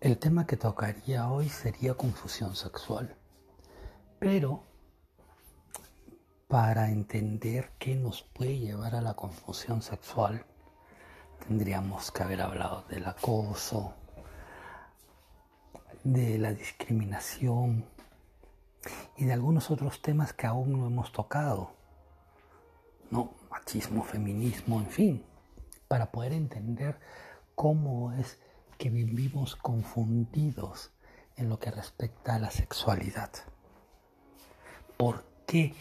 El tema que tocaría hoy sería confusión sexual, pero para entender qué nos puede llevar a la confusión sexual, tendríamos que haber hablado del acoso, de la discriminación y de algunos otros temas que aún no hemos tocado. No, machismo, feminismo, en fin, para poder entender cómo es que vivimos confundidos en lo que respecta a la sexualidad. ¿Por qué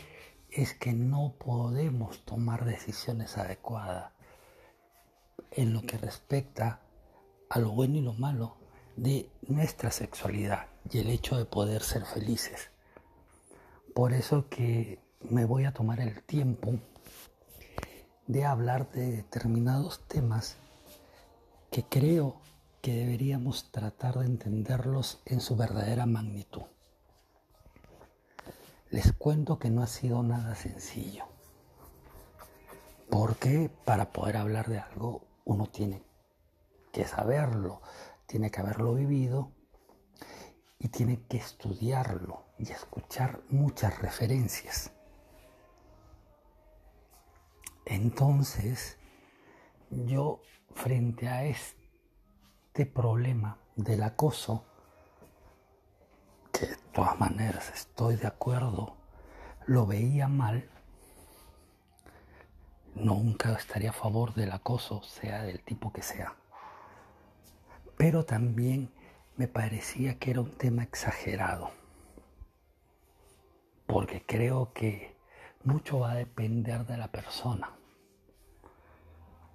es que no podemos tomar decisiones adecuadas en lo que respecta a lo bueno y lo malo de nuestra sexualidad y el hecho de poder ser felices? Por eso que me voy a tomar el tiempo de hablar de determinados temas que creo que deberíamos tratar de entenderlos en su verdadera magnitud. Les cuento que no ha sido nada sencillo, porque para poder hablar de algo uno tiene que saberlo, tiene que haberlo vivido y tiene que estudiarlo y escuchar muchas referencias. Entonces, yo frente a este problema del acoso, que de todas maneras estoy de acuerdo, lo veía mal, nunca estaría a favor del acoso, sea del tipo que sea. Pero también me parecía que era un tema exagerado, porque creo que mucho va a depender de la persona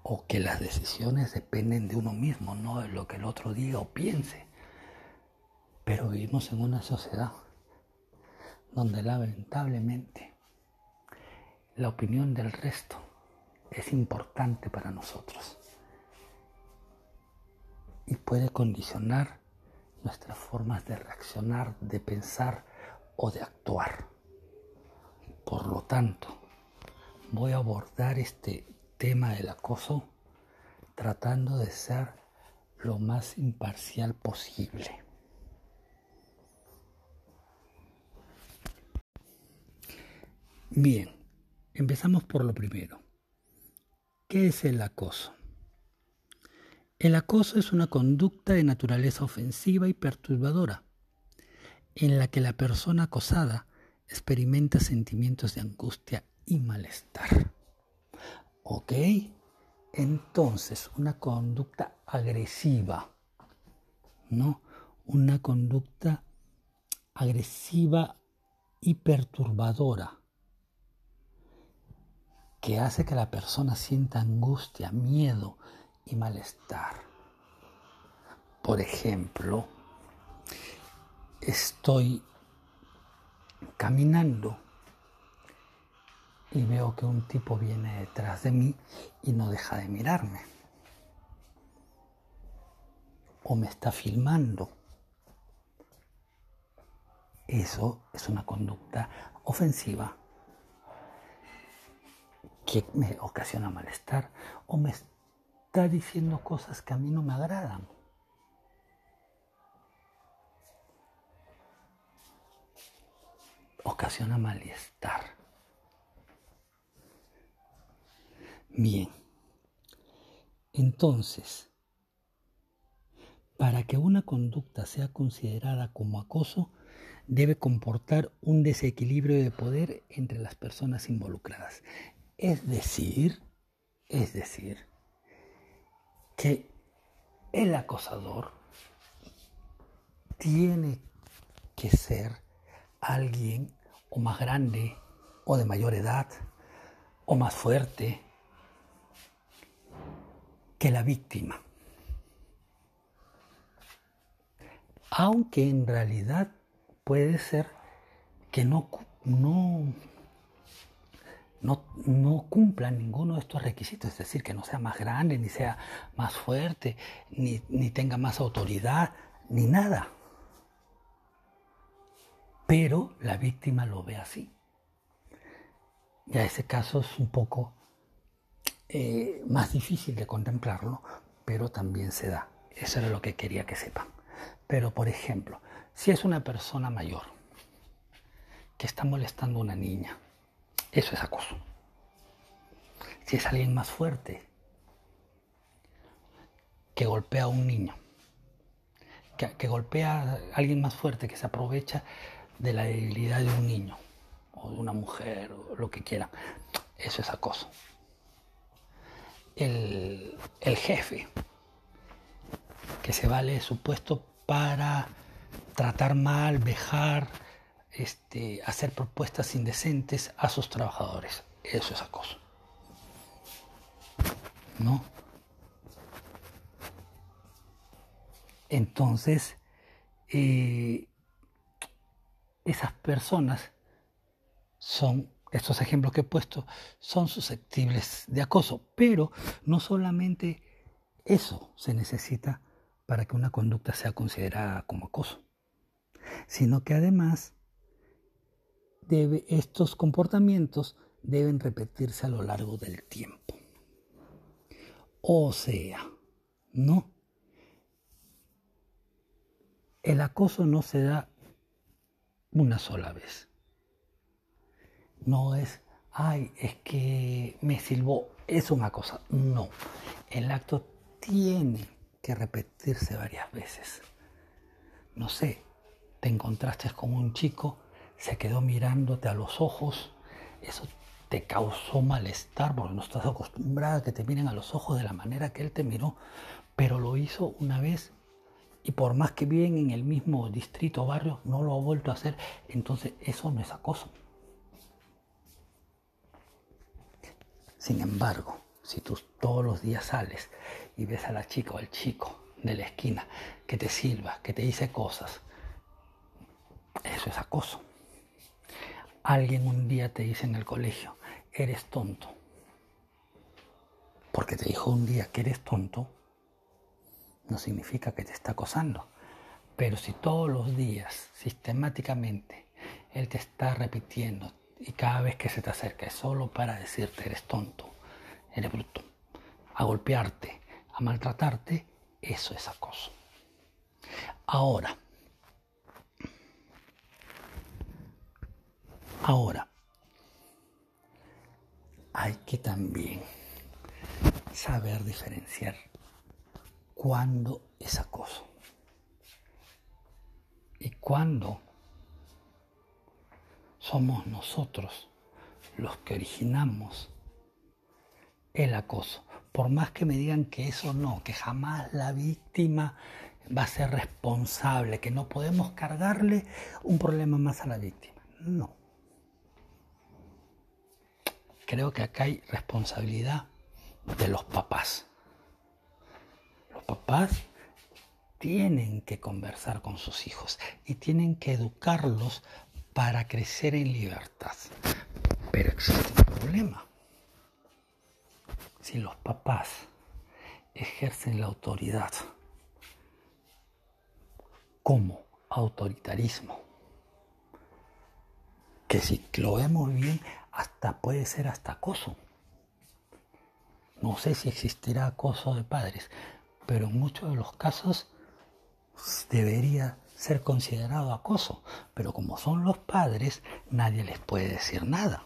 o que las decisiones dependen de uno mismo, no de lo que el otro diga o piense. Pero vivimos en una sociedad donde lamentablemente la opinión del resto es importante para nosotros y puede condicionar nuestras formas de reaccionar, de pensar o de actuar. Por lo tanto, voy a abordar este tema del acoso tratando de ser lo más imparcial posible. Bien, empezamos por lo primero. ¿Qué es el acoso? El acoso es una conducta de naturaleza ofensiva y perturbadora, en la que la persona acosada experimenta sentimientos de angustia y malestar. ¿Ok? Entonces, una conducta agresiva, ¿no? Una conducta agresiva y perturbadora que hace que la persona sienta angustia, miedo y malestar. Por ejemplo, estoy caminando y veo que un tipo viene detrás de mí y no deja de mirarme. O me está filmando. Eso es una conducta ofensiva que me ocasiona malestar o me está diciendo cosas que a mí no me agradan. Ocasiona malestar. Bien. Entonces, para que una conducta sea considerada como acoso, debe comportar un desequilibrio de poder entre las personas involucradas. Es decir, es decir, que el acosador tiene que ser alguien o más grande o de mayor edad o más fuerte que la víctima. Aunque en realidad puede ser que no, no, no, cumpla ninguno de estos requisitos, es decir, que no sea más grande, ni sea más fuerte, ni, ni tenga más autoridad, ni nada. Pero la víctima lo ve así. Ya ese caso es un poco eh, más difícil de contemplarlo, pero también se da. Eso era lo que quería que sepan. Pero, por ejemplo, si es una persona mayor que está molestando a una niña, eso es acoso. Si es alguien más fuerte que golpea a un niño, que, golpea a alguien más fuerte que se aprovecha de la debilidad de un niño o de una mujer o lo que quiera, eso es acoso. El, el jefe que se vale su puesto para tratar mal, vejar, este, hacer propuestas indecentes a sus trabajadores. Eso es acoso. ¿No? Entonces, eh, esas personas son, estos ejemplos que he puesto, son susceptibles de acoso, pero no solamente eso se necesita para que una conducta sea considerada como acoso, sino que además estos comportamientos deben repetirse a lo largo del tiempo. O sea, no. El acoso no se da una sola vez. No es, ay, es que me silbó, es una cosa. No, el acto tiene que repetirse varias veces. No sé, te encontraste con un chico, se quedó mirándote a los ojos, eso te causó malestar porque no estás acostumbrada a que te miren a los ojos de la manera que él te miró, pero lo hizo una vez y por más que viven en el mismo distrito o barrio, no lo ha vuelto a hacer, entonces eso no es acoso. Sin embargo, si tú todos los días sales y ves a la chica o al chico de la esquina que te silba, que te dice cosas, eso es acoso. Alguien un día te dice en el colegio, eres tonto. Porque te dijo un día que eres tonto, no significa que te está acosando. Pero si todos los días, sistemáticamente, él te está repitiendo y cada vez que se te acerca es solo para decirte eres tonto, eres bruto, a golpearte, a maltratarte, eso es acoso. Ahora, ahora, hay que también saber diferenciar cuándo es acoso y cuándo somos nosotros los que originamos el acoso. Por más que me digan que eso no, que jamás la víctima va a ser responsable, que no podemos cargarle un problema más a la víctima. No. Creo que acá hay responsabilidad de los papás. Los papás tienen que conversar con sus hijos y tienen que educarlos para crecer en libertad. Pero existe un problema si los papás ejercen la autoridad como autoritarismo, que si lo vemos bien, hasta puede ser hasta acoso. No sé si existirá acoso de padres, pero en muchos de los casos debería ser considerado acoso, pero como son los padres, nadie les puede decir nada.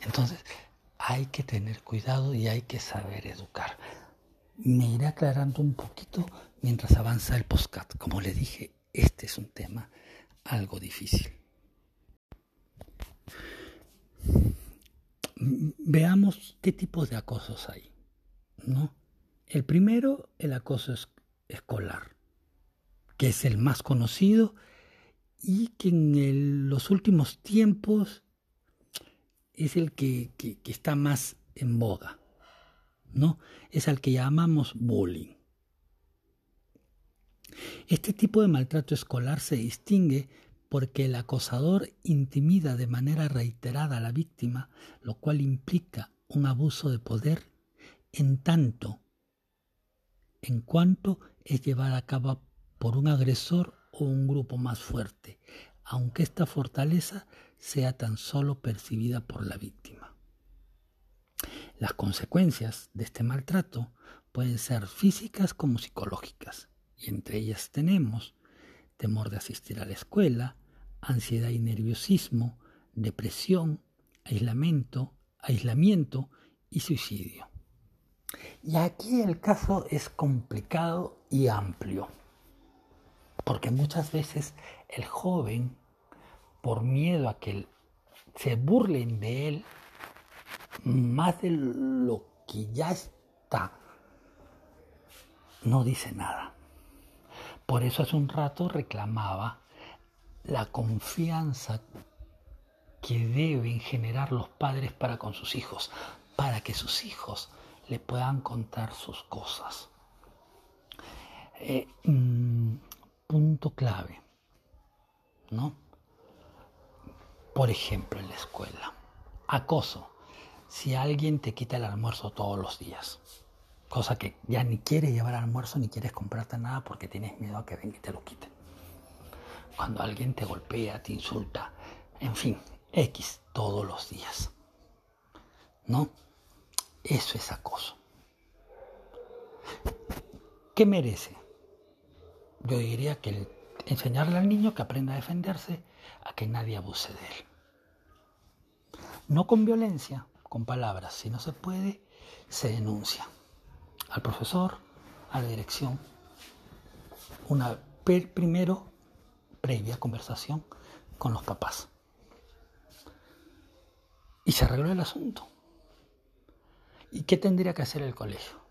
Entonces, hay que tener cuidado y hay que saber educar. Me iré aclarando un poquito mientras avanza el postcat. Como le dije, este es un tema algo difícil. Veamos qué tipos de acosos hay. ¿no? El primero, el acoso escolar, que es el más conocido y que en los últimos tiempos es el que, está más en boga, ¿no? Es al que llamamos bullying. Este tipo de maltrato escolar se distingue porque el acosador intimida de manera reiterada a la víctima, lo cual implica un abuso de poder en tanto en cuanto es llevada a cabo por un agresor o un grupo más fuerte, aunque esta fortaleza sea tan solo percibida por la víctima. Las consecuencias de este maltrato pueden ser físicas como psicológicas, y entre ellas tenemos temor de asistir a la escuela, ansiedad y nerviosismo, depresión, aislamiento, aislamiento y suicidio. Y aquí el caso es complicado y amplio, porque muchas veces el joven, por miedo a que se burlen de él, más de lo que ya está, no dice nada. Por eso hace un rato reclamaba la confianza que deben generar los padres para con sus hijos, para que sus hijos le puedan contar sus cosas. Eh, mm, punto clave, ¿no? Por ejemplo, en la escuela, acoso. Si alguien te quita el almuerzo todos los días, cosa que ya ni quieres llevar almuerzo ni quieres comprarte nada porque tienes miedo a que venga y te lo quiten. Cuando alguien te golpea, te insulta, en fin, X todos los días. ¿No? Eso es acoso. ¿Qué merece? Yo diría que enseñarle al niño que aprenda a defenderse, a que nadie abuse de él. No con violencia, con palabras. Si no se puede, se denuncia al profesor, a la dirección. Una primero previa conversación con los papás. Y se arregló el asunto. ¿Y qué tendría que hacer el colegio?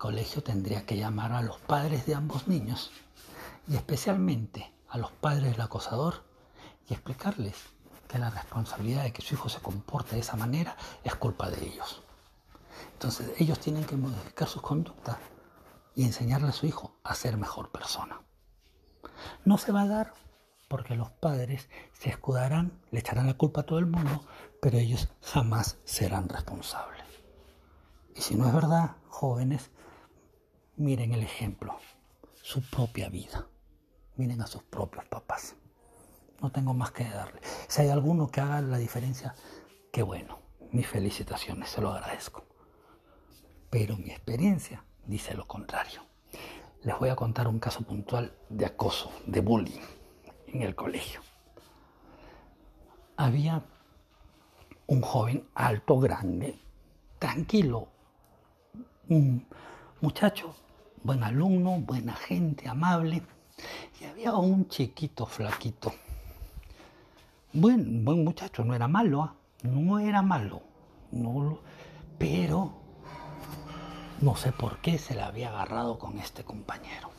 Colegio tendría que llamar a los padres de ambos niños y especialmente a los padres del acosador y explicarles que la responsabilidad de que su hijo se comporte de esa manera es culpa de ellos. Entonces ellos tienen que modificar sus conductas y enseñarle a su hijo a ser mejor persona. No se va a dar porque los padres se escudarán, le echarán la culpa a todo el mundo, pero ellos jamás serán responsables. Y si no es verdad, jóvenes, miren el ejemplo, su propia vida. Miren a sus propios papás. No tengo más que darle. Si hay alguno que haga la diferencia, qué bueno. Mis felicitaciones, se lo agradezco. Pero mi experiencia dice lo contrario. Les voy a contar un caso puntual de acoso, de bullying en el colegio. Había un joven alto, grande, tranquilo, un muchacho, buen alumno, buena gente, amable, y había un chiquito flaquito. Buen, buen muchacho, no era malo, ¿ah? no era malo, no, pero no sé por qué se le había agarrado con este compañero.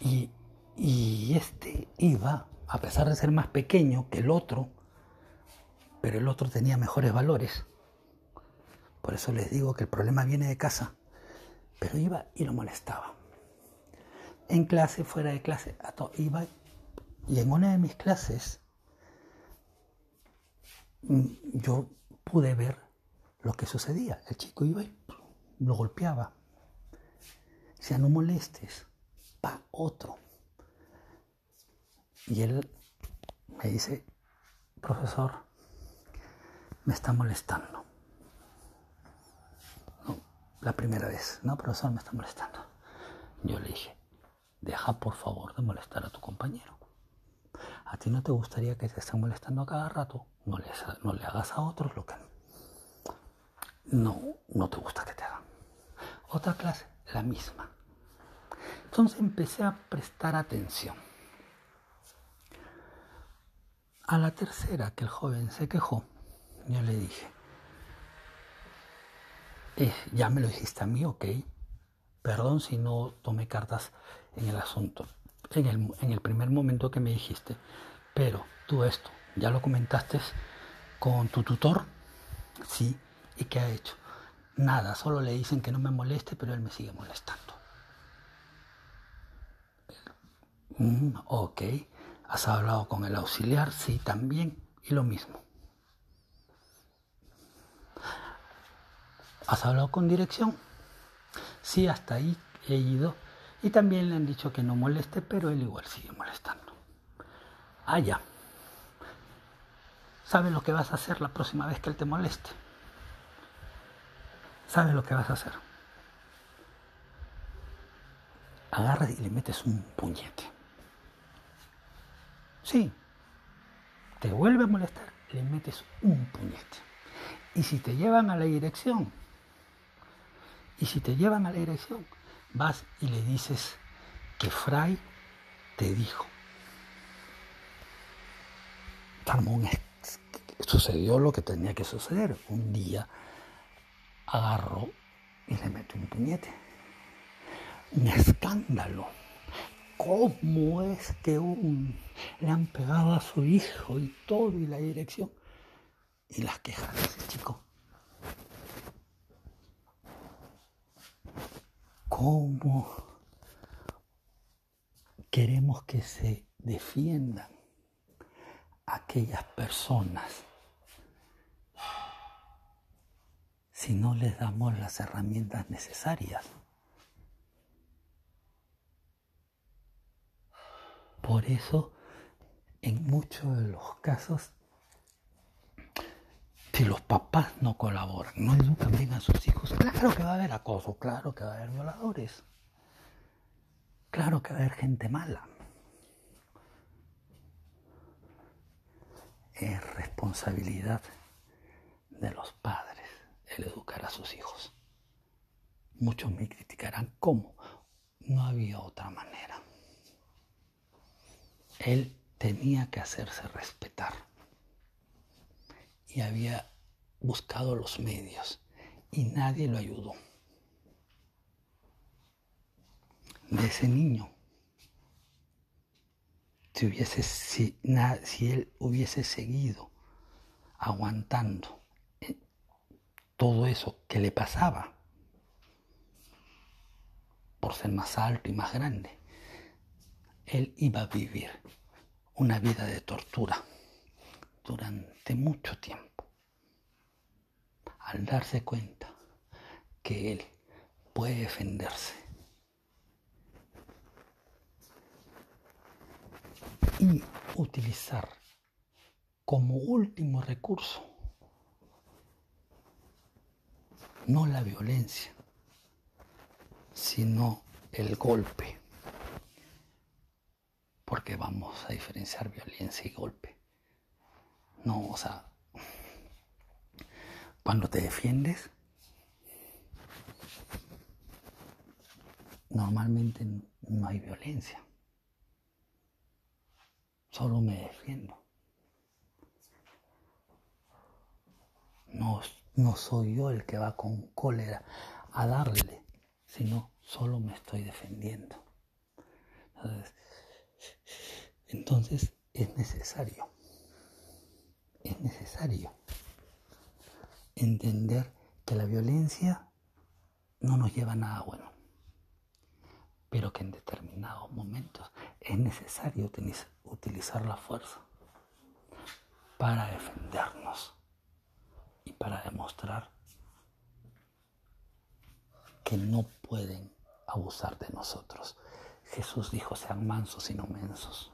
Y, y este iba, a pesar de ser más pequeño que el otro, pero el otro tenía mejores valores por eso les digo que el problema viene de casa. Pero iba y lo molestaba. En clase, fuera de clase, iba y en una de mis clases mm, yo pude ver lo que sucedía. El chico iba y lo golpeaba. Decía, no molestes, pa otro. Y él me dice, profesor, me está molestando la primera vez. No, profesor, me está molestando. Yo le dije, deja por favor de molestar a tu compañero. ¿A ti no te gustaría que te estén molestando a cada rato? No no le hagas a otros lo que no, no te gusta que te hagan. Otra clase, la misma. Entonces empecé a prestar atención. A la tercera que el joven se quejó, yo le dije, eh, ya me lo dijiste a mí, ok. Perdón si no tomé cartas en el asunto, en el, en el primer momento que me dijiste. Pero tú esto, ¿ya lo comentaste con tu tutor? Sí. ¿Y qué ha hecho? Nada, solo le dicen que no me moleste, pero él me sigue molestando. Mm, ok. ¿Has hablado con el auxiliar? Sí, también. Y lo mismo. ¿Has hablado con dirección? Sí, hasta ahí he ido Y también le han dicho que no moleste, pero él igual sigue molestando. Ah, ya. ¿Sabes lo que vas a hacer la próxima vez que él te moleste? ¿Sabes lo que vas a hacer? Agarras y le metes un puñete. Sí. Te vuelve a molestar, le metes un puñete. Y si te llevan a la dirección, y si te llevan a la dirección, vas y le dices que Fray te dijo. sucedió lo que tenía que suceder. Un día agarró y le metió un puñete. Un escándalo. ¿Cómo es que un, le han pegado a su hijo y todo y la dirección? Y las quejas de ese chico. ¿Cómo queremos que se defiendan aquellas personas si no les damos las herramientas necesarias? Por eso, en muchos de los casos, si los papás no colaboran, no educan bien a sus hijos, claro que va a haber acoso, claro que va a haber violadores, claro que va a haber gente mala. Es responsabilidad de los padres el educar a sus hijos. Muchos me criticarán cómo. No había otra manera. Él tenía que hacerse respetar y había buscado los medios y nadie lo ayudó. De ese niño, si, si él hubiese seguido aguantando eh, todo eso que le pasaba por ser más alto y más grande, él iba a vivir una vida de tortura durante mucho tiempo, al darse cuenta que él puede defenderse y utilizar como último recurso no la violencia, sino el golpe, porque vamos a diferenciar violencia y golpe. No, o sea, cuando te defiendes, normalmente no hay violencia. Solo me defiendo. No, no soy yo el que va con cólera a darle, sino solo me estoy defendiendo. Entonces es necesario es necesario entender que la violencia no nos lleva a nada bueno, pero que en determinados momentos es necesario utilizar la fuerza para defendernos y para demostrar que no pueden abusar de nosotros. Jesús dijo, sean mansos y no mensos.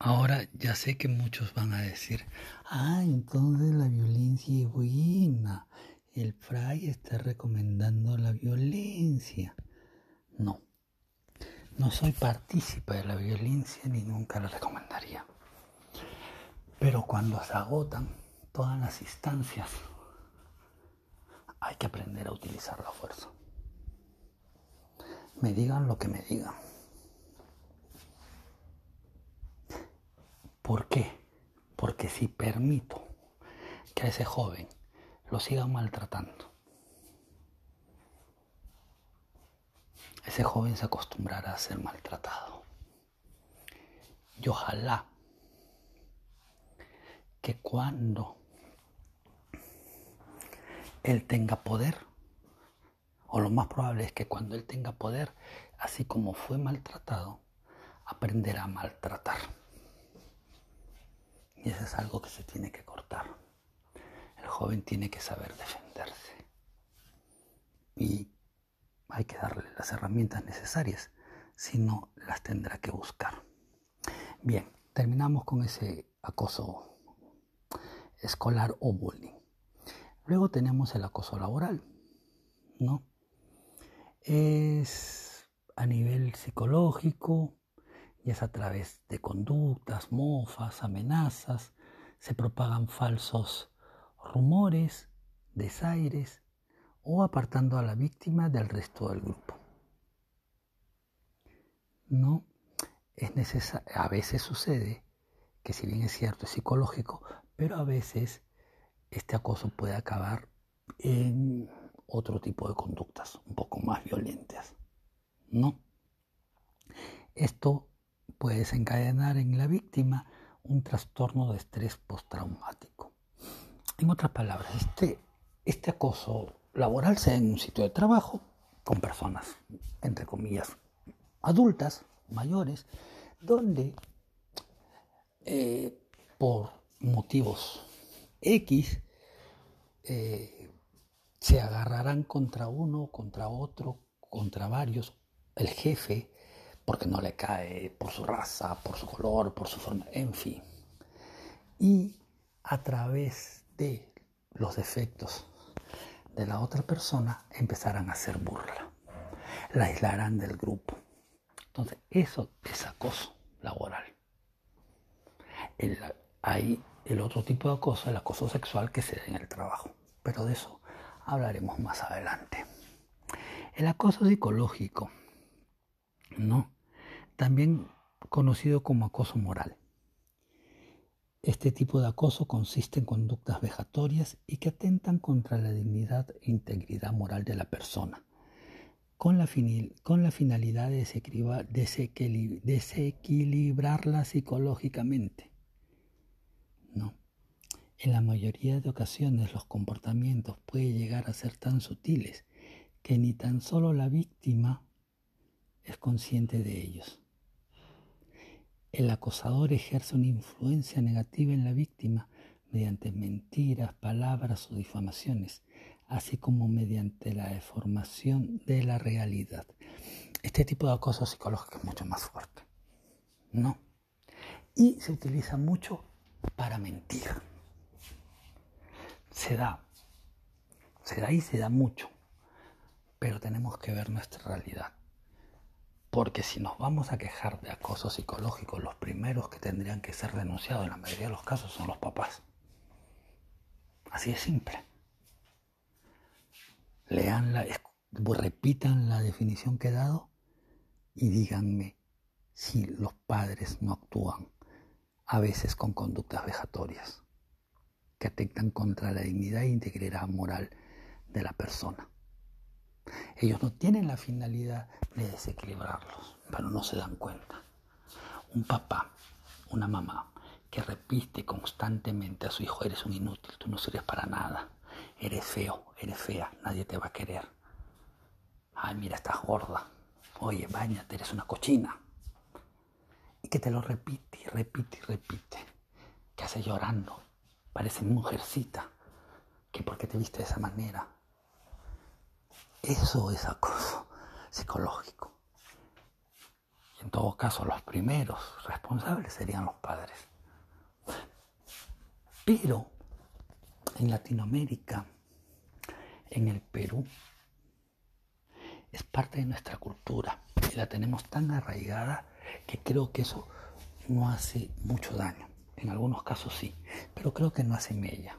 Ahora ya sé que muchos van a decir, ah, entonces la violencia es buena. El fray está recomendando la violencia. No, no soy partícipe de la violencia ni nunca la recomendaría. Pero cuando se agotan todas las instancias, hay que aprender a utilizar la fuerza. Me digan lo que me digan. ¿Por qué? Porque si permito que a ese joven lo sigan maltratando, ese joven se acostumbrará a ser maltratado. Y ojalá que cuando él tenga poder, o lo más probable es que cuando él tenga poder, así como fue maltratado, aprenderá a maltratar. Y eso es algo que se tiene que cortar. El joven tiene que saber defenderse. Y hay que darle las herramientas necesarias, si no las tendrá que buscar. Bien, terminamos con ese acoso escolar o bullying. Luego tenemos el acoso laboral, ¿no? Es a nivel psicológico y es a través de conductas, mofas, amenazas, se propagan falsos rumores, desaires o apartando a la víctima del resto del grupo. No es necesario, a veces sucede que si bien es cierto es psicológico, pero a veces este acoso puede acabar en otro tipo de conductas un poco más violentas. ¿No? Esto puede desencadenar en la víctima un trastorno de estrés postraumático. En otras palabras, este, este acoso laboral se da en un sitio de trabajo con personas, entre comillas, adultas, mayores, donde eh, por motivos X eh, se agarrarán contra uno, contra otro, contra varios, el jefe, porque no le cae por su raza, por su color, por su forma, en fin. Y a través de los defectos de la otra persona empezarán a hacer burla, la aislarán del grupo. Entonces, eso es acoso laboral. Hay el otro tipo de acoso, el acoso sexual que se da en el trabajo, pero de eso hablaremos más adelante. El acoso psicológico, ¿no? También conocido como acoso moral. Este tipo de acoso consiste en conductas vejatorias y que atentan contra la dignidad e integridad moral de la persona, con la, finalidad de desequilibrarla psicológicamente. No. En la mayoría de ocasiones los comportamientos pueden llegar a ser tan sutiles que ni tan solo la víctima es consciente de ellos. El acosador ejerce una influencia negativa en la víctima mediante mentiras, palabras o difamaciones, así como mediante la deformación de la realidad. Este tipo de acoso psicológico es mucho más fuerte, ¿no? Y se utiliza mucho para mentir. Se da, se da y se da mucho, pero tenemos que ver nuestra realidad. Porque si nos vamos a quejar de acoso psicológico, los primeros que tendrían que ser denunciados en la mayoría de los casos son los papás. Así de simple. Leanla, repitan la definición que he dado y díganme si los padres no actúan a veces con conductas vejatorias que atentan contra la dignidad e integridad moral de la persona. Ellos no tienen la finalidad de desequilibrarlos, pero no se dan cuenta. Un papá, una mamá que repite constantemente a su hijo, eres un inútil, tú no sirves para nada, eres feo, eres fea, nadie te va a querer. Ay, mira, estás gorda. Oye, bañate, eres una cochina. Y que te lo repite y repite y repite. Que hace llorando. Parece mujercita. Que porque te viste de esa manera. Eso es acoso psicológico. Y en todo caso, los primeros responsables serían los padres. Pero en Latinoamérica, en el Perú, es parte de nuestra cultura y la tenemos tan arraigada que creo que eso no hace mucho daño. En algunos casos sí, pero creo que no hace mella.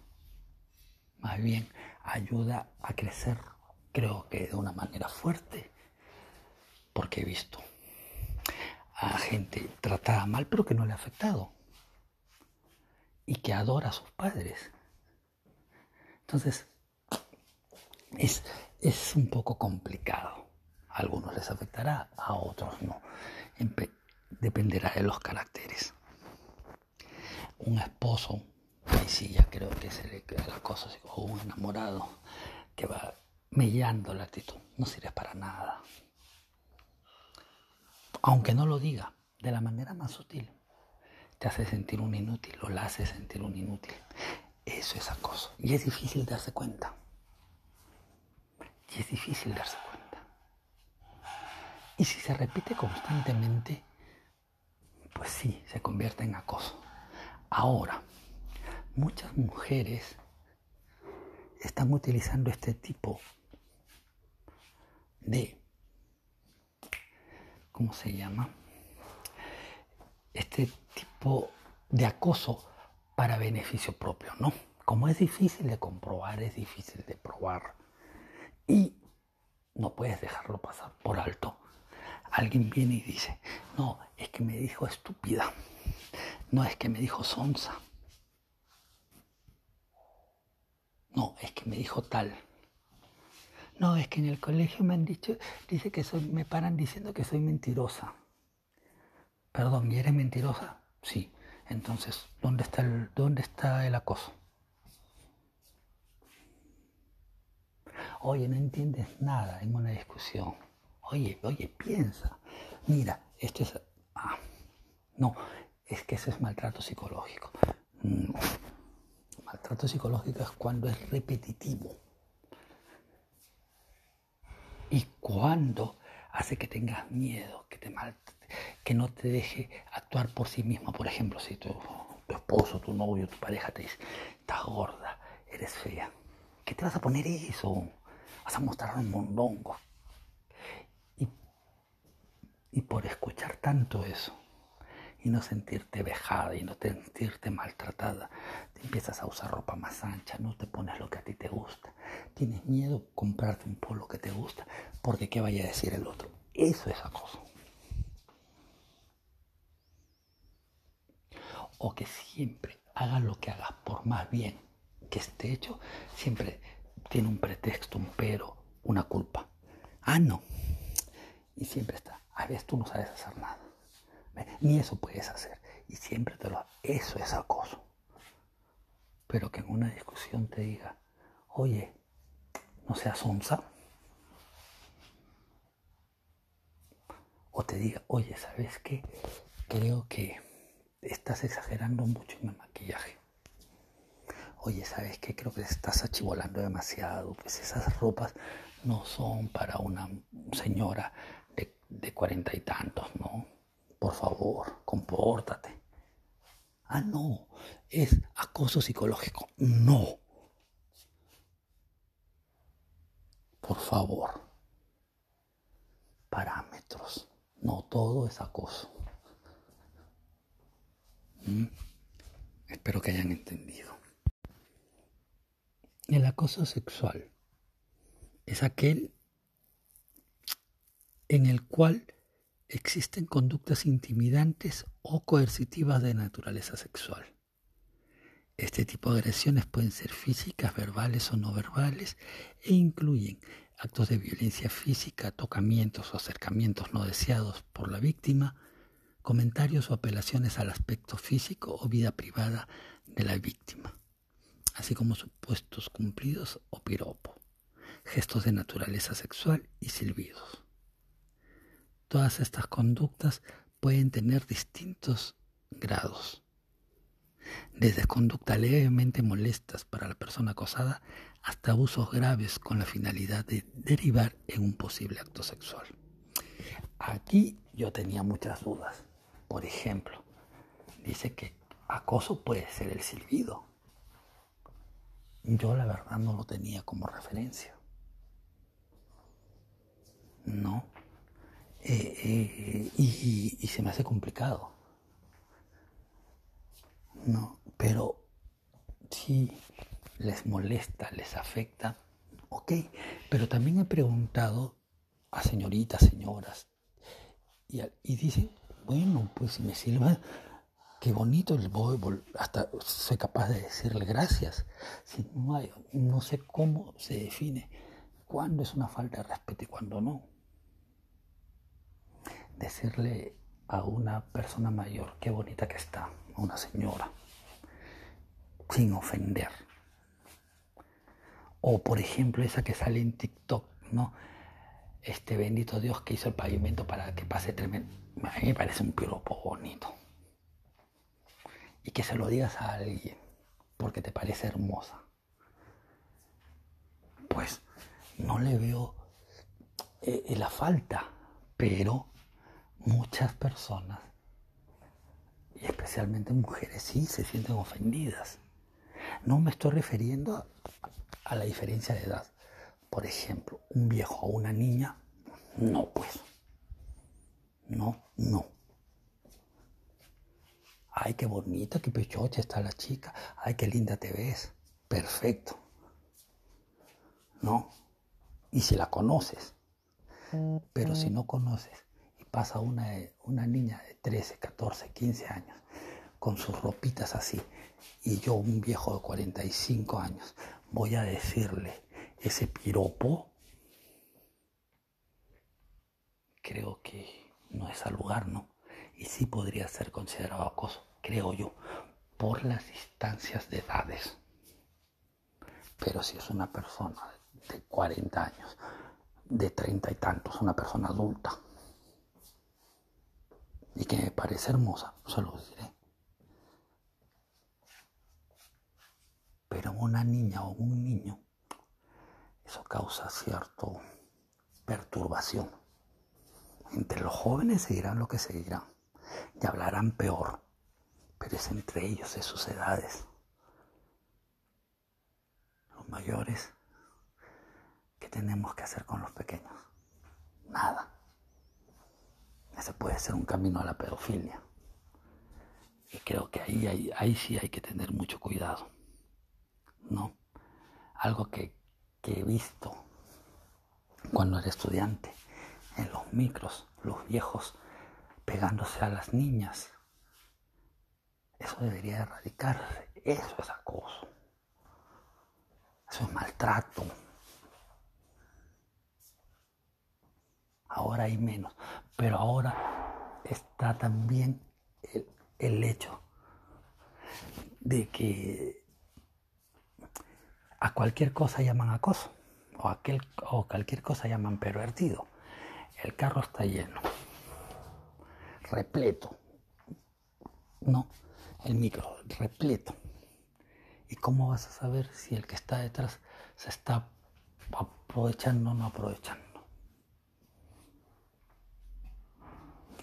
Más bien ayuda a crecer creo que de una manera fuerte, porque he visto a gente tratada mal, pero que no le ha afectado, y que adora a sus padres. Entonces, es, es un poco complicado. A algunos les afectará, a otros no. dependerá de los caracteres. Un esposo, y sí, ya creo que se le queda la cosa, o un enamorado que va mellando la actitud. No sirve para nada. Aunque no lo diga, de la manera más sutil, te hace sentir un inútil o la hace sentir un inútil. Eso es acoso. Y es difícil darse cuenta. Y es difícil darse cuenta. Y si se repite constantemente, pues sí, se convierte en acoso. Ahora, muchas mujeres están utilizando este tipo ¿cómo se llama? Este tipo de acoso para beneficio propio, ¿no? Como es difícil de comprobar, es difícil de probar y no puedes dejarlo pasar por alto. Alguien viene y dice, no, es que me dijo estúpida, no es que me dijo sonsa, no, es que me dijo tal. No, es que en el colegio me han dicho, dice que soy, me paran diciendo que soy mentirosa. Perdón, ¿y eres mentirosa? Sí. Entonces, ¿dónde está el, dónde está el acoso? Oye, no entiendes nada en una discusión. Oye, oye, piensa. Mira, esto es... Ah, no, es que eso es maltrato psicológico. No. Maltrato psicológico es cuando es repetitivo y cuando hace que tengas miedo, que te que no te deje actuar por sí mismo. Por ejemplo, si tu, esposo, tu novio, tu pareja te dice, estás gorda, eres fea, ¿qué te vas a poner eso? Vas a mostrar un mondongo. Y por escuchar tanto eso, y no sentirte vejada y no sentirte maltratada. Te empiezas a usar ropa más ancha, no te pones lo que a ti te gusta. Tienes miedo comprarte un polo que te gusta porque qué vaya a decir el otro. Eso es acoso. O que siempre hagas lo que hagas, por más bien que esté hecho, siempre tiene un pretexto, un pero, una culpa. Ah, no. Y siempre está. A veces tú no sabes hacer nada. Ni eso puedes hacer. Y siempre te lo... Eso es acoso. Pero que en una discusión te diga, oye, no seas onza. O te diga, oye, ¿sabes qué? Creo que estás exagerando mucho en el maquillaje. Oye, ¿sabes qué? Creo que estás achivolando demasiado. Pues esas ropas no son para una señora de cuarenta y tantos, ¿no? Por favor, compórtate. Ah, no, es acoso psicológico. No. Por favor. Parámetros. No todo es acoso. ¿Mm? Espero que hayan entendido. El acoso sexual es aquel en el cual existen conductas intimidantes o coercitivas de naturaleza sexual. Este tipo de agresiones pueden ser físicas, verbales o no verbales e incluyen actos de violencia física, tocamientos o acercamientos no deseados por la víctima, comentarios o apelaciones al aspecto físico o vida privada de la víctima, así como supuestos cumplidos o piropo, gestos de naturaleza sexual y silbidos. Todas estas conductas pueden tener distintos grados, desde conductas levemente molestas para la persona acosada hasta abusos graves con la finalidad de derivar en un posible acto sexual. Aquí yo tenía muchas dudas. Por ejemplo, dice que acoso puede ser el silbido. Yo la verdad no lo tenía como referencia. No. Eh, eh, y, se me hace complicado. No, pero si les molesta, les afecta, ok. Pero también he preguntado a señoritas, señoras, y, y dicen, bueno, pues si me sirve, qué bonito, voy, hasta soy capaz de decirle gracias. Si no, hay, no sé cómo se define cuándo es una falta de respeto y cuándo no decirle a una persona mayor qué bonita que está, a una señora, sin ofender. O por ejemplo esa que sale en TikTok, ¿no? Este bendito Dios que hizo el pavimento para que pase tremendo. A mí me parece un piropo bonito. Y que se lo digas a alguien porque te parece hermosa. Pues no le veo eh, la falta, pero muchas personas, y especialmente mujeres, sí se sienten ofendidas. No me estoy refiriendo a la diferencia de edad. Por ejemplo, un viejo o una niña, no pues. No, no. Ay, qué bonita, qué pechocha está la chica. Ay, qué linda te ves. Perfecto. ¿No? Y si la conoces. Pero si no conoces pasa una, una niña de 13, 14, 15 años con sus ropitas así y yo un viejo de 45 años voy a decirle ese piropo, creo que no es al lugar, ¿no? Y sí podría ser considerado acoso, creo yo, por las distancias de edades. Pero si es una persona de 40 años, de 30 y tantos, una persona adulta, y que me parece hermosa, se lo diré. Pero una niña o un niño, eso causa cierta perturbación. Entre los jóvenes se lo que se y hablarán peor, pero es entre ellos, de sus edades. Los mayores, ¿qué tenemos que hacer con los pequeños? Nada. Ese puede ser un camino a la pedofilia. Y creo que ahí, ahí sí hay que tener mucho cuidado. ¿No? Algo que, que he visto cuando era estudiante en los micros, los viejos pegándose a las niñas. Eso debería erradicarse. Eso es acoso. Eso es maltrato. Ahora hay menos. Pero ahora está también el, hecho de que a cualquier cosa llaman acoso o, aquel, o cualquier cosa llaman pervertido. El carro está lleno, repleto. No, el micro, repleto. ¿Y cómo vas a saber si el que está detrás se está aprovechando o no aprovechando?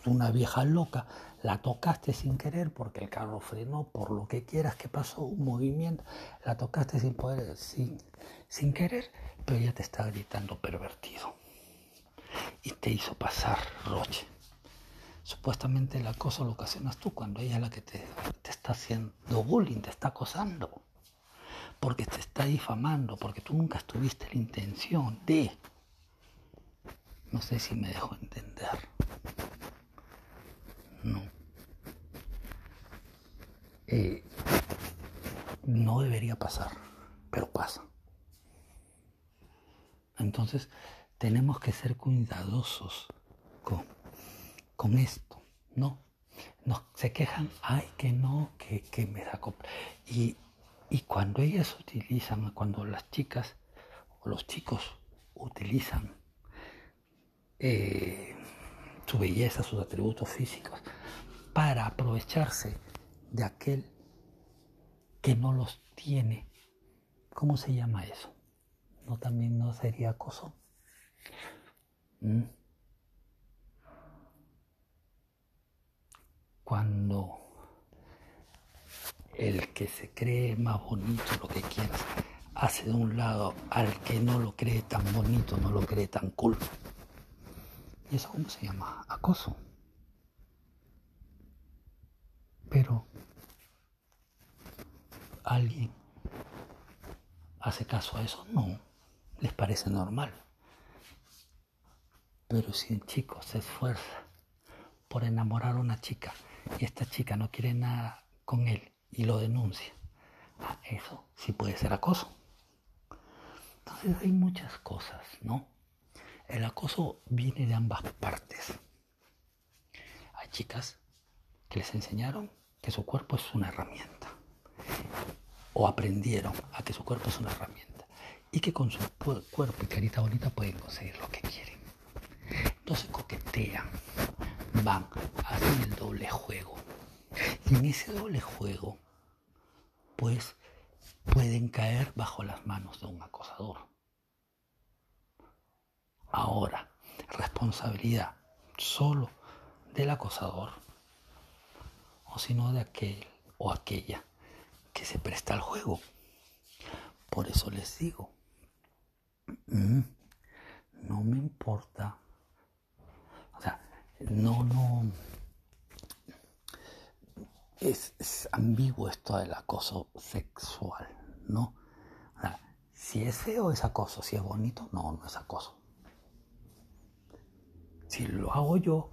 Una vieja loca, la tocaste sin querer porque el carro frenó, por lo que quieras que pasó, un movimiento, la tocaste sin poder, sin, sin querer, pero ella te está gritando pervertido y te hizo pasar roche. Supuestamente el acoso lo ocasionas tú cuando ella es la que te, te está haciendo bullying, te está acosando, porque te está difamando, porque tú nunca tuviste la intención de... No sé si me dejo entender. No. Eh, no debería pasar, pero pasa. Entonces, tenemos que ser cuidadosos con, con esto, ¿no? Nos, se quejan, ay, que no, que, que me da y, y cuando ellas utilizan, cuando las chicas o los chicos utilizan eh, su belleza, sus atributos físicos, para aprovecharse de aquel que no los tiene, ¿cómo se llama eso? ¿No también no sería acoso? ¿Mm? Cuando el que se cree más bonito, lo que quieras, hace de un lado al que no lo cree tan bonito, no lo cree tan cool. ¿Y eso cómo se llama? Acoso. Pero alguien hace caso a eso, no, les parece normal. Pero si un chico se esfuerza por enamorar a una chica y esta chica no quiere nada con él y lo denuncia, ah, eso sí puede ser acoso. Entonces hay muchas cosas, ¿no? El acoso viene de ambas partes. Hay chicas que les enseñaron que su cuerpo es una herramienta o aprendieron a que su cuerpo es una herramienta y que con su cuerpo y carita bonita pueden conseguir lo que quieren. Entonces coquetean, van, hacen el doble juego. Y en ese doble juego, pues pueden caer bajo las manos de un acosador. Ahora, responsabilidad solo del acosador o sino de aquel o aquella que se presta al juego. Por eso les digo, mm, no me importa, o sea, no, no, es, ambiguo esto del acoso sexual, ¿no? si es feo es acoso, si es bonito, no, no es acoso. Si lo hago yo,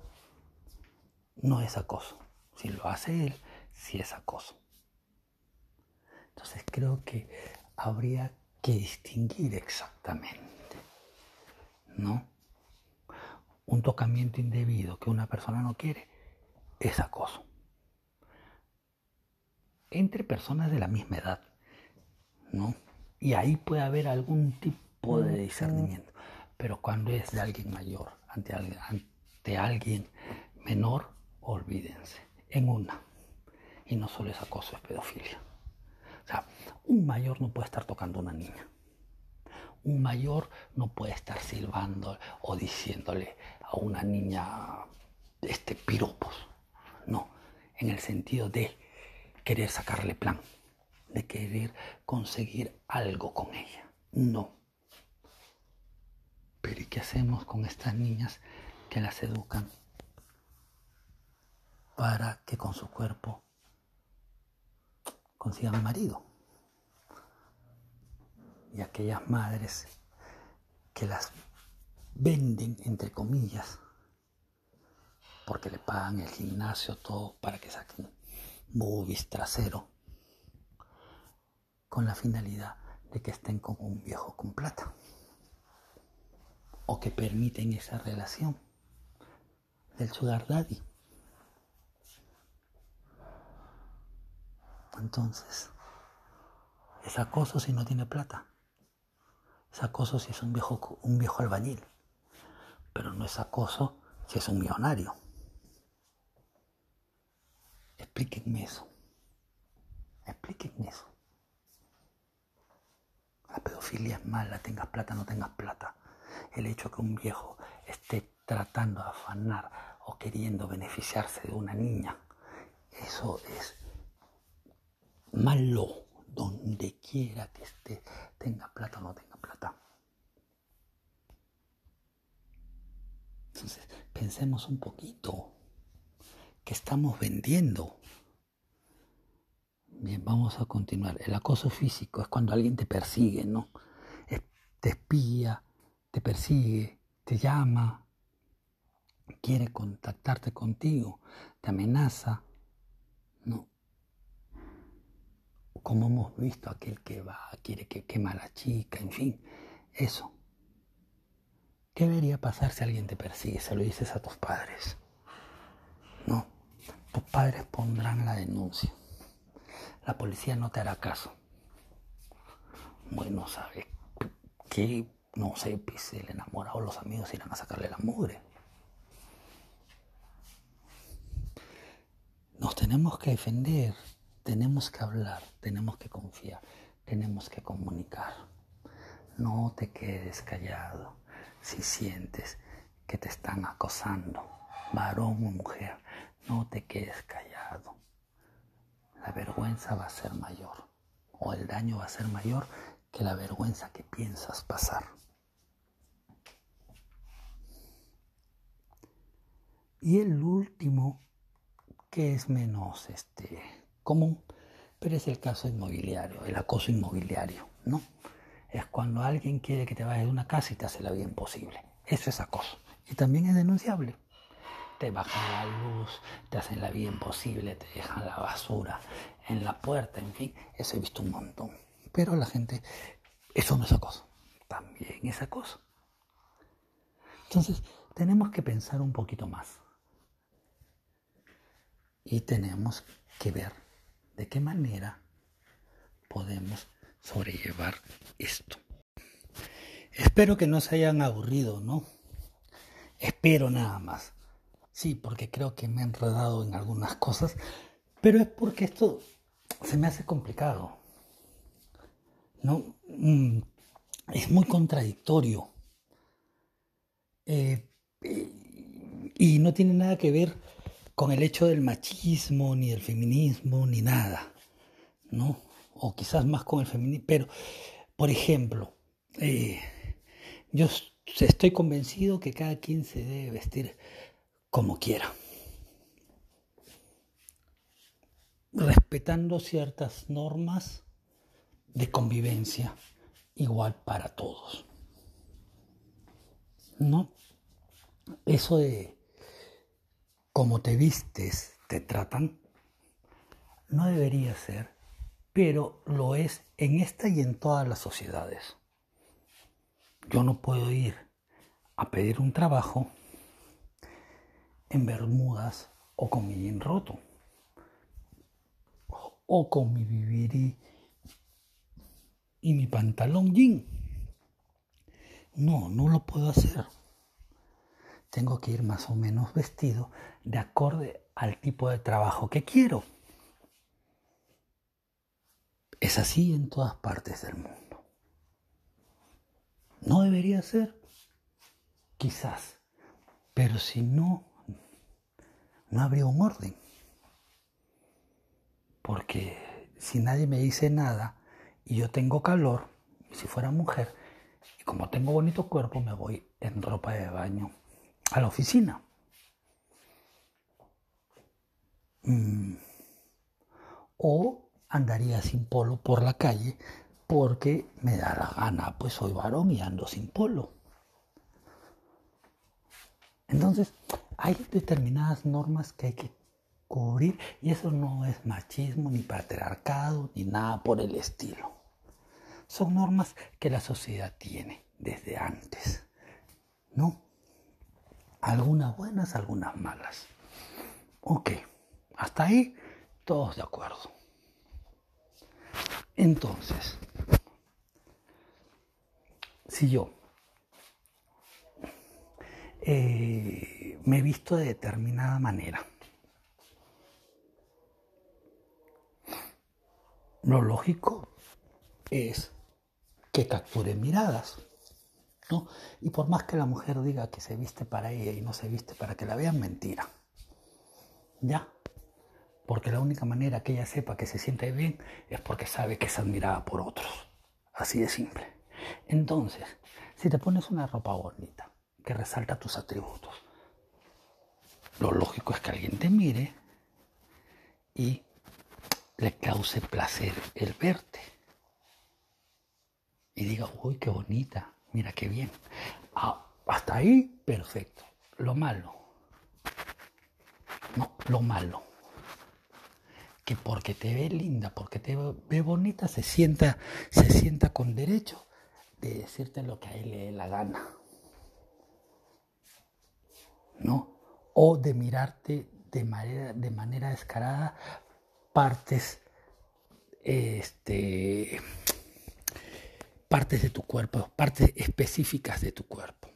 no es acoso. Si lo hace él, sí es acoso. Entonces creo que habría que distinguir exactamente, ¿no? Un tocamiento indebido que una persona no quiere es acoso. Entre personas de la misma edad, ¿no? Y ahí puede haber algún tipo de discernimiento. Pero cuando es de alguien mayor, ante alguien, menor, olvídense. En una. Y no solo es acoso, es pedofilia. O sea, un mayor no puede estar tocando a una niña. Un mayor no puede estar silbando o diciéndole a una niña este piropos. No, en el sentido de querer sacarle plan, de querer conseguir algo con ella. No. Pero ¿y qué hacemos con estas niñas que las educan para que con su cuerpo consigan marido? Y aquellas madres que las venden, entre comillas, porque le pagan el gimnasio, todo para que saquen boobies trasero, con la finalidad de que estén como un viejo con plata, o que permiten esa relación del sugar daddy. Entonces, es acoso si no tiene plata. Es acoso si es un viejo, un viejo albañil. Pero no es acoso si es un millonario. Explíquenme eso. Explíquenme eso. La pedofilia es mala, tengas plata, no tengas plata. El hecho que un viejo esté tratando de afanar o queriendo beneficiarse de una niña, eso es malo donde quiera que esté, tenga plata o no tenga plata. Entonces, pensemos un poquito que estamos vendiendo. Bien, vamos a continuar. El acoso físico es cuando alguien te persigue, ¿no? Te espía, te persigue, te llama, quiere contactarte contigo, te amenaza, ¿no? Como hemos visto, aquel que va, quiere que quema a la chica, en fin, eso. ¿Qué debería pasar si alguien te persigue? Se lo dices a tus padres. No, tus padres pondrán la denuncia. La policía no te hará caso. Bueno, ¿sabes qué? No sé, pues el enamorado, los amigos irán a sacarle la mugre. Nos tenemos que defender, tenemos que hablar, tenemos que confiar, tenemos que comunicar. No te quedes callado si sientes que te están acosando, varón o mujer. No te quedes callado. La vergüenza va a ser mayor o el daño va a ser mayor que la vergüenza que piensas pasar. Y el último que es menos este, común, pero es el caso inmobiliario, el acoso inmobiliario, ¿no? Es cuando alguien quiere que te vayas de una casa y te hace la vida imposible. Eso es acoso. Y también es denunciable. Te bajan la luz, te hacen la vida imposible, te dejan la basura en la puerta, en fin, eso he visto un montón. Pero la gente, eso no es acoso, también es acoso. Entonces, tenemos que pensar un poquito más. Y tenemos que ver de qué manera podemos sobrellevar esto. Espero que no se hayan aburrido, ¿no? Espero nada más. Sí, porque creo que me he enredado en algunas cosas, pero es porque esto se me hace complicado. ¿no? Mm, es muy contradictorio. Eh, y no tiene nada que ver con el hecho del machismo, ni del feminismo, ni nada, ¿no? O quizás más con el feminismo. Pero, por ejemplo, eh, yo estoy convencido que cada quien se debe vestir como quiera, respetando ciertas normas de convivencia igual para todos. ¿No? Eso de cómo te vistes, te tratan, no debería ser, pero lo es en esta y en todas las sociedades. Yo no puedo ir a pedir un trabajo en bermudas o con mi jean roto o con mi vivirí y mi pantalón jean. No, no lo puedo hacer. Tengo que ir más o menos vestido de acorde al tipo de trabajo que quiero. Es así en todas partes del mundo. No debería ser, quizás, pero si no, no habría un orden. Porque si nadie me dice nada y yo tengo calor, si fuera mujer, y como tengo bonito cuerpo, me voy en ropa de baño a la oficina. Mm. O andaría sin polo por la calle porque me da la gana, pues soy varón y ando sin polo. Entonces, hay determinadas normas que hay que cubrir y eso no es machismo ni patriarcado ni nada por el estilo. Son normas que la sociedad tiene desde antes, ¿no? Algunas buenas, algunas malas. Ok. Hasta ahí, todos de acuerdo. Entonces, si yo eh, me he visto de determinada manera, lo lógico es que capture miradas. Y por más que la mujer diga que se viste para ella y no se viste para que la vean, mentira. ¿Ya? Porque la única manera que ella sepa que se siente bien es porque sabe que es admirada por otros. Así de simple. Entonces, si te pones una ropa bonita que resalta tus atributos, lo lógico es que alguien te mire y le cause placer el verte. Y diga, uy, qué bonita, mira qué bien. Ah, hasta ahí, perfecto. Lo malo. No, lo malo que porque te ve linda, porque te ve bonita, se sienta, se sienta con derecho de decirte lo que a él le dé la gana. ¿No? O de mirarte de manera, de manera descarada partes, este, partes de tu cuerpo, partes específicas de tu cuerpo.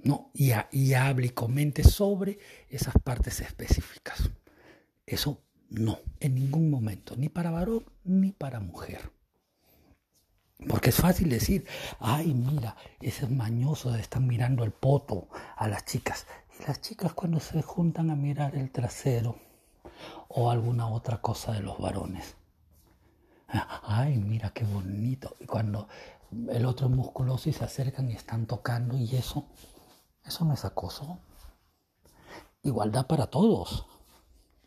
¿No? Y, y hable y comente sobre esas partes específicas. Eso no, en ningún momento, ni para varón ni para mujer. Porque es fácil decir, ay, mira, ese es mañoso de estar mirando el poto a las chicas. Y las chicas cuando se juntan a mirar el trasero o alguna otra cosa de los varones. Ay, mira qué bonito. Y cuando el otro musculoso y se acercan y están tocando y eso, eso no es acoso. Igualdad para todos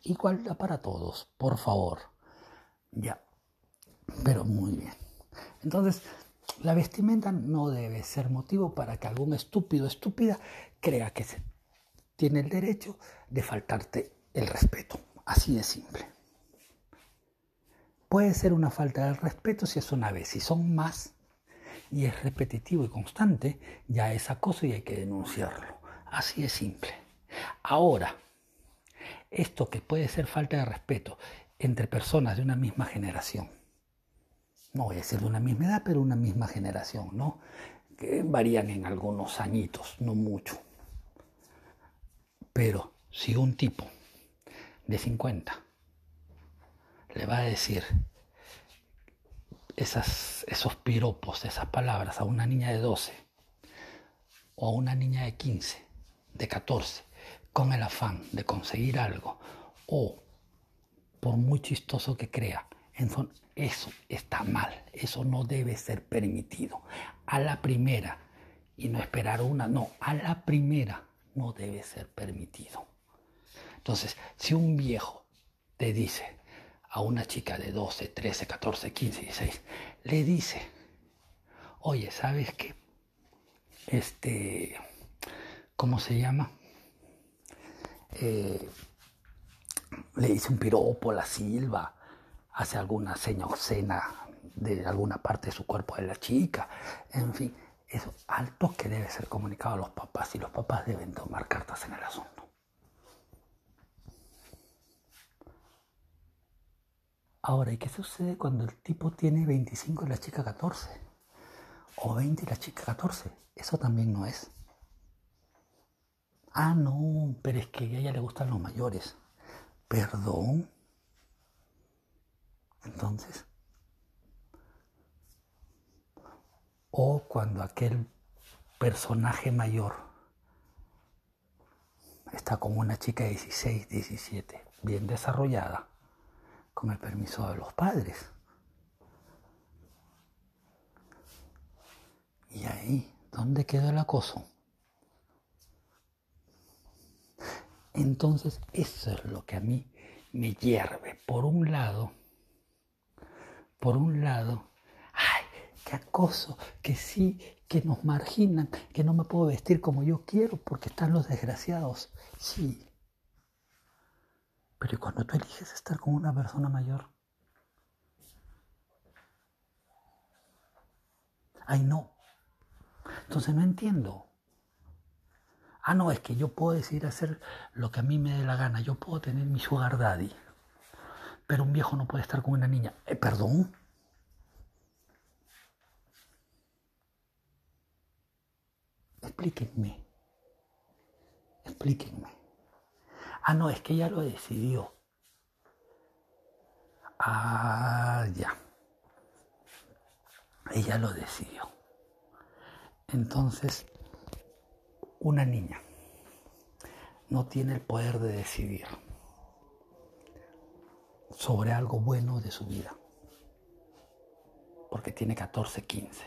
igualdad para todos, por favor. Ya, pero muy bien. Entonces, la vestimenta no debe ser motivo para que algún estúpido estúpida crea que tiene el derecho de faltarte el respeto. Así de simple. Puede ser una falta de respeto si es una vez, si son más y es repetitivo y constante, ya es acoso y hay que denunciarlo. Así de simple. Ahora, esto que puede ser falta de respeto entre personas de una misma generación. No voy a decir de una misma edad, pero una misma generación, ¿no? Que varían en algunos añitos, no mucho. Pero si un tipo de 50 le va a decir esas, esos piropos, esas palabras a una niña de 12 o a una niña de 15, de 14, con el afán de conseguir algo o por muy chistoso que crea, eso está mal, eso no debe ser permitido. A la primera, y no esperar una, no, a la primera no debe ser permitido. Entonces, si un viejo te dice a una chica de 12, 13, 14, 15, 16, le dice, oye, ¿sabes qué? Este, ¿cómo se llama? Eh, le dice un piropo, la silba, hace alguna seña obscena de alguna parte de su cuerpo de la chica, en fin, eso alto que debe ser comunicado a los papás y los papás deben tomar cartas en el asunto. Ahora, ¿y qué sucede cuando el tipo tiene 25 y la chica 14? O 20 y la chica 14. Eso también no es. Ah, no, pero es que a ella le gustan los mayores. Perdón. Entonces, o cuando aquel personaje mayor está con una chica de 16, 17, bien desarrollada, con el permiso de los padres. Y ahí, ¿dónde quedó el acoso? Entonces, eso es lo que a mí me hierve. Por un lado, por un lado, qué acoso, que sí, que nos marginan, que no me puedo vestir como yo quiero porque están los desgraciados. Sí. Pero cuando tú eliges estar con una persona mayor? Ay, no. Entonces no entiendo. Ah, no, es que yo puedo decidir hacer lo que a mí me dé la gana. Yo puedo tener mi sugar daddy. Pero un viejo no puede estar con una niña. Eh, ¿Perdón? Explíquenme. Explíquenme. Ah, no, es que ella lo decidió. Ah, ya. Ella lo decidió. Entonces, una niña no tiene el poder de decidir sobre algo bueno de su vida, porque tiene 14, 15.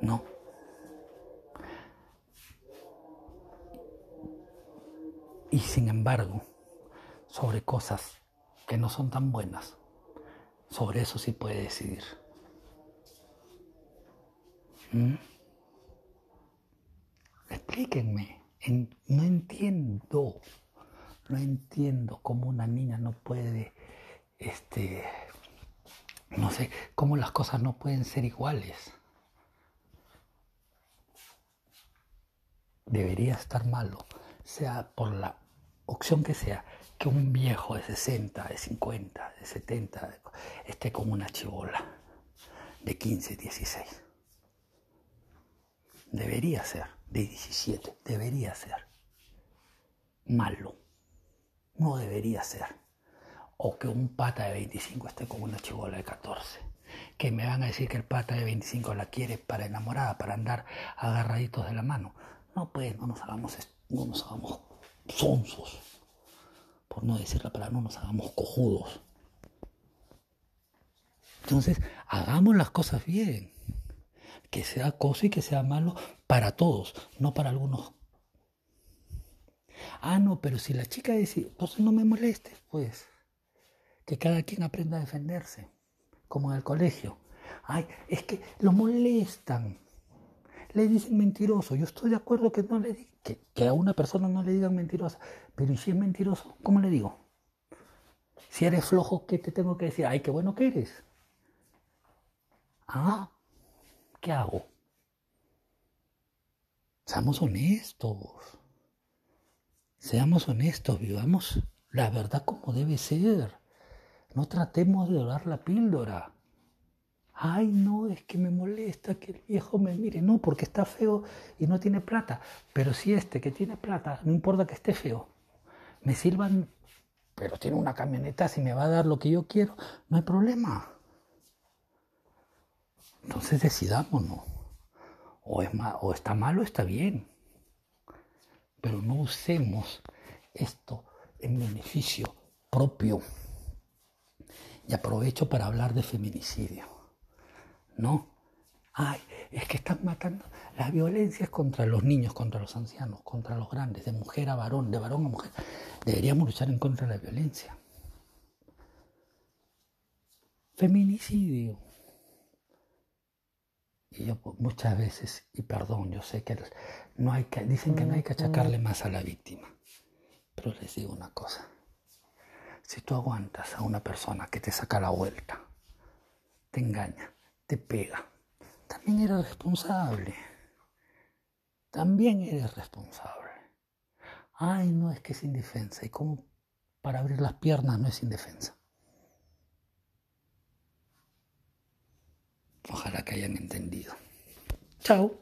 No. Y sin embargo, sobre cosas que no son tan buenas, sobre eso sí puede decidir. ¿Mm? Explíquenme, no entiendo, no entiendo cómo una niña no puede, este, no sé, cómo las cosas no pueden ser iguales. Debería estar malo sea por la opción que sea, que un viejo de 60, de 50, de 70 esté con una chivola de 15, 16. Debería ser, de 17, debería ser. Malo. No debería ser. O que un pata de 25 esté con una chivola de 14. Que me van a decir que el pata de 25 la quiere para enamorada, para andar agarraditos de la mano. No, pues, no nos hagamos esto no nos hagamos sonsos, por no decir la palabra, no nos hagamos cojudos. Entonces, hagamos las cosas bien. Que sea cosa y que sea malo para todos, no para algunos. Ah, no, pero si la chica dice, entonces no me moleste, pues. Que cada quien aprenda a defenderse, como en el colegio. Ay, es que lo molestan le dicen mentiroso. Yo estoy de acuerdo que, no le, que, que a una persona no le digan mentirosa, pero si es mentiroso, ¿cómo le digo? Si eres flojo, ¿qué te tengo que decir? Ay, qué bueno que eres. Ah, ¿qué hago? Seamos honestos. Seamos honestos, vivamos la verdad como debe ser. No tratemos de dorar la píldora ay no, es que me molesta que el viejo me mire, no, porque está feo y no tiene plata, pero si este que tiene plata, no importa que esté feo, me sirvan, pero tiene una camioneta, si me va a dar lo que yo quiero, no hay problema. Entonces decidámonos. O, es o está mal o está bien. Pero no usemos esto en beneficio propio. Y aprovecho para hablar de feminicidio. ¿No? Ay, es que están matando. La violencia es contra los niños, contra los ancianos, contra los grandes, de mujer a varón, de varón a mujer. Deberíamos luchar en contra de la violencia. Feminicidio. Y yo muchas veces, y perdón, yo sé que no hay que, dicen que no hay que achacarle más a la víctima. Pero les digo una cosa. Si tú aguantas a una persona que te saca la vuelta, te engaña, te pega, también eres responsable. También eres responsable. Ay, no es que es indefensa. ¿Y cómo para abrir las piernas no es indefensa? Ojalá que hayan entendido. Chao.